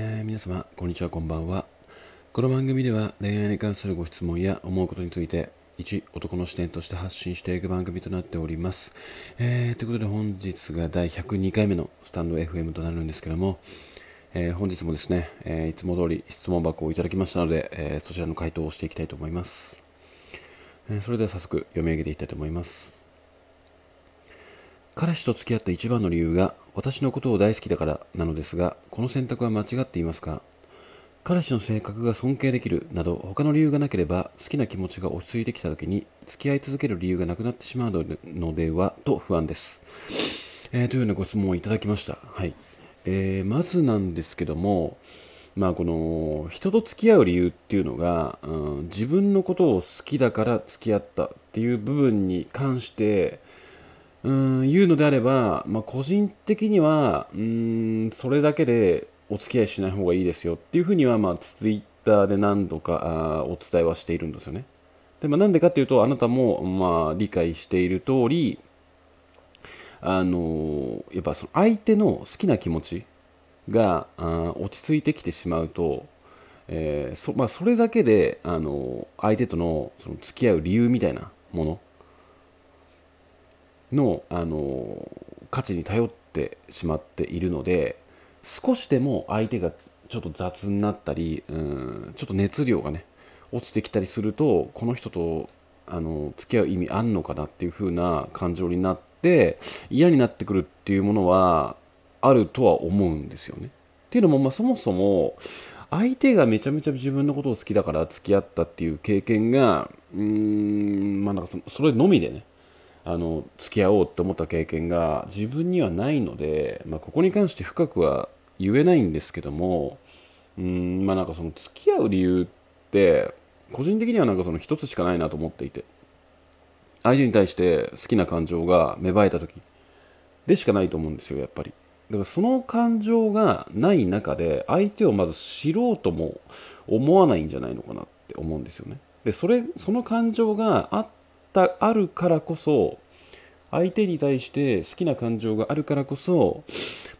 えー皆様、こんにちは、こんばんは。この番組では恋愛に関するご質問や思うことについて、一男の視点として発信していく番組となっております。えーということで本日が第102回目のスタンド FM となるんですけども、えー本日もですね、えーいつも通り質問箱をいただきましたので、えそちらの回答をしていきたいと思います。えそれでは早速読み上げていきたいと思います。彼氏と付き合った一番の理由が私のことを大好きだからなのですがこの選択は間違っていますか？彼氏の性格が尊敬できるなど他の理由がなければ好きな気持ちが落ち着いてきた時に付き合い続ける理由がなくなってしまうのではと不安です、えーというようなご質問をいただきました、はい。えーまずなんですけどもまあこの人と付き合う理由っていうのが、うん、自分のことを好きだから付き合ったっていう部分に関してうん言うのであれば、まあ、個人的にはうんそれだけでお付き合いしない方がいいですよっていうふうには、まあ、ツイッターで何度かあお伝えはしているんですよね。で、まあ、なんでかっていうとあなたも、まあ、理解している通りあのやっぱその相手の好きな気持ちがあ落ち着いてきてしまうと、えーそまあ、それだけで、あの相手とのその付き合う理由みたいなものの、あの価値に頼ってしまっているので少しでも相手がちょっと雑になったりうんちょっと熱量がね落ちてきたりするとこの人とあの付き合う意味あんのかなっていう風な感情になって嫌になってくるっていうものはあるとは思うんですよね。っていうのも、まあ、そもそも相手がめちゃめちゃ自分のことを好きだから付き合ったっていう経験がうーんまあなんかそそれのみでねあの付き合おうって思った経験が自分にはないので、まあ、ここに関して深くは言えないんですけどもうんまあなんかその付き合う理由って個人的にはなんかその一つしかないなと思っていて相手に対して好きな感情が芽生えた時でしかないと思うんですよやっぱり。だからその感情がない中で相手をまず知ろうとも思わないんじゃないのかなって思うんですよね。でそれその感情があったあるからこそ相手に対して好きな感情があるからこそ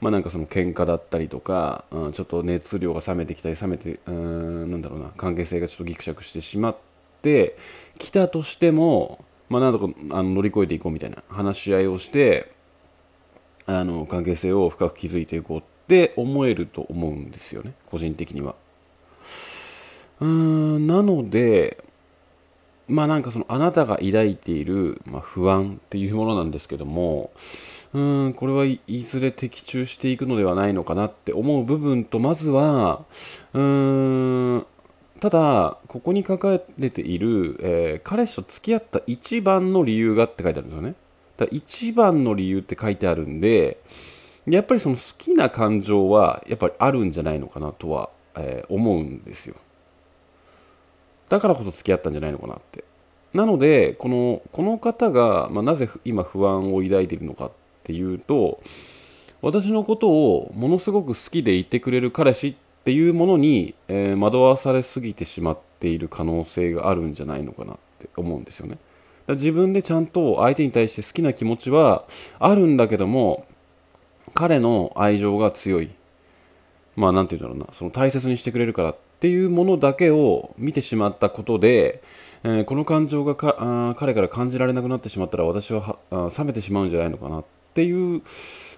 まあなんかその喧嘩だったりとか、うん、ちょっと熱量が冷めてきたり冷めてうんなんだろうな関係性がちょっとギクシャクしてしまってきたとしてもまあなんとかあの乗り越えていこうみたいな話し合いをしてあの関係性を深く築いていこうって思えると思うんですよね個人的には。うーんなのでまあなんかそのあなたが抱いている、まあ、不安っていうものなんですけどもうんこれはいずれ的中していくのではないのかなって思う部分とまずはうーんただここに書かれている、えー彼氏と付き合った一番の理由がって書いてあるんですよね。だ一番の理由って書いてあるんでやっぱりその好きな感情はやっぱりあるんじゃないのかなとは、えー思うんですよ。だからこそ付き合ったんじゃないのかなって。なのでこのこの方が、まあ、なぜ今不安を抱いているのかっていうと私のことをものすごく好きでいてくれる彼氏っていうものに、えー惑わされすぎてしまっている可能性があるんじゃないのかなって思うんですよね。自分でちゃんと相手に対して好きな気持ちはあるんだけども彼の愛情が強い。まあなんて言うんだろうな。その大切にしてくれるからっっていうものだけを見てしまったことで、えーこの感情がか彼から感じられなくなってしまったら私はは冷めてしまうんじゃないのかなっていう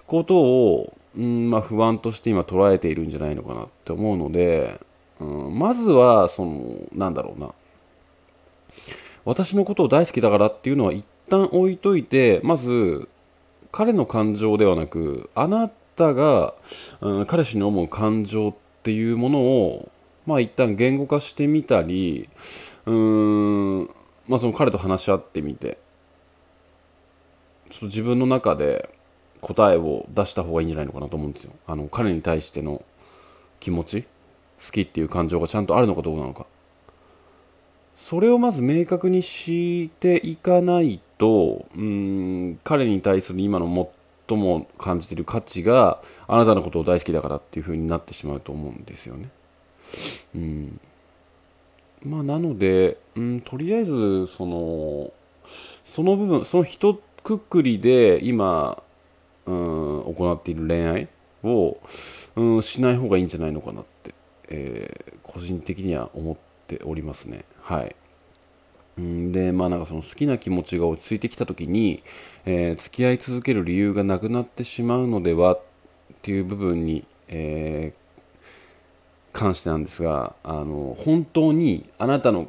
ことを、うんまあ、不安として今捉えているんじゃないのかなって思うので、うん、まずはそのなんだろうな。私のことを大好きだからっていうのは一旦置いといてまず彼の感情ではなくあなたが、うん、彼氏に思う感情っていうものをまあ一旦言語化してみたりうーんまあその彼と話し合ってみてちょっと自分の中で答えを出した方がいいんじゃないのかなと思うんですよあの彼に対しての気持ち好きっていう感情がちゃんとあるのかどうなのかそれをまず明確にしていかないとうん彼に対する今の最も感じている価値があなたのことを大好きだからっていう風になってしまうと思うんですよね。うんまあ、なので、うん、とりあえずそのその部分その一くくりで今、うん、行っている恋愛を、うん、しない方がいいんじゃないのかなって、えー、個人的には思っておりますね。はい。でまあなんかその好きな気持ちが落ち着いてきた時に、えー、付き合い続ける理由がなくなってしまうのではっていう部分に、えー、関してなんですがあの本当にあなたの、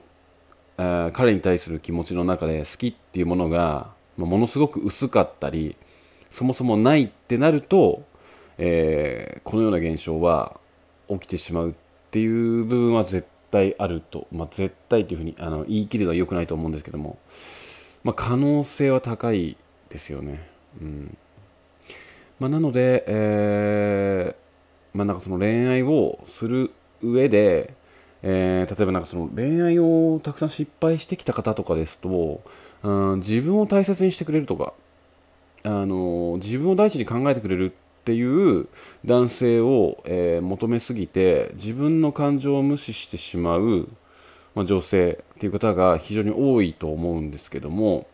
えー、彼に対する気持ちの中で好きっていうものが、まあ、ものすごく薄かったりそもそもないってなると、えー、このような現象は起きてしまうっていう部分は絶対あると、まあ、絶対というふうにあの言い切るのは良くないと思うんですけども、まあ、可能性は高いですよね。うんまあ、なので、えーまあ、なんかその恋愛をする上で、えー、例えばなんかその恋愛をたくさん失敗してきた方とかですと、うん、自分を大切にしてくれるとかあの自分を第一に考えてくれるっていう男性を、えー、求めすぎて自分の感情を無視してしまう、まあ、女性っていう方が非常に多いと思うんですけども、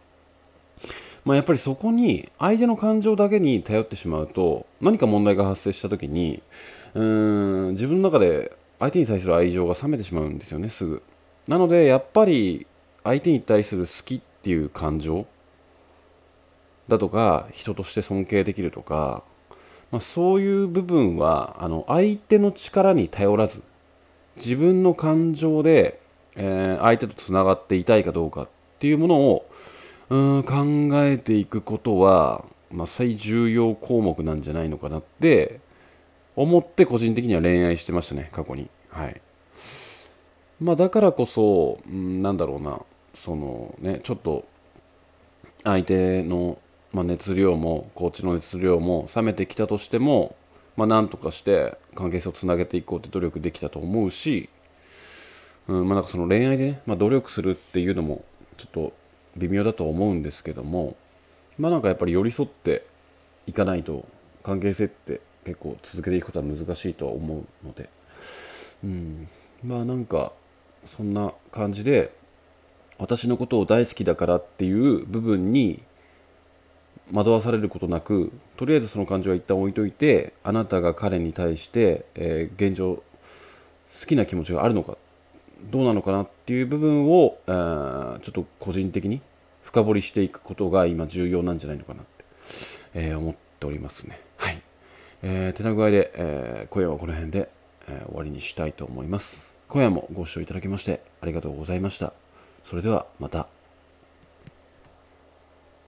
まあ、やっぱりそこに相手の感情だけに頼ってしまうと何か問題が発生した時にうーん自分の中で相手に対する愛情が冷めてしまうんですよねすぐ。なのでやっぱり相手に対する好きっていう感情だとか人として尊敬できるとかまあ、そういう部分はあの相手の力に頼らず自分の感情で、えー、相手とつながっていたいかどうかっていうものをうん考えていくことは、まあ、最重要項目なんじゃないのかなって思って個人的には恋愛してましたね過去に。はい。まあだからこそ、うん、なんだろうなそのねちょっと相手のまあ、熱量もコーチの熱量も冷めてきたとしても、まあ、なんとかして関係性をつなげていこうって努力できたと思うし、うんまあ、なんかその恋愛でね、まあ、努力するっていうのもちょっと微妙だと思うんですけどもまあなんかやっぱり寄り添っていかないと関係性って結構続けていくことは難しいとは思うので、うん、まあなんかそんな感じで私のことを大好きだからっていう部分に惑わされることなくとりあえずその感情は一旦置いといてあなたが彼に対して、えー、現状好きな気持ちがあるのかどうなのかなっていう部分を、えー、ちょっと個人的に深掘りしていくことが今重要なんじゃないのかなって、えー、思っておりますね。はい。えー、手な具合で、えー、今夜はこの辺で、えー、終わりにしたいと思います。今夜もご視聴いただきましてありがとうございました。それではまた。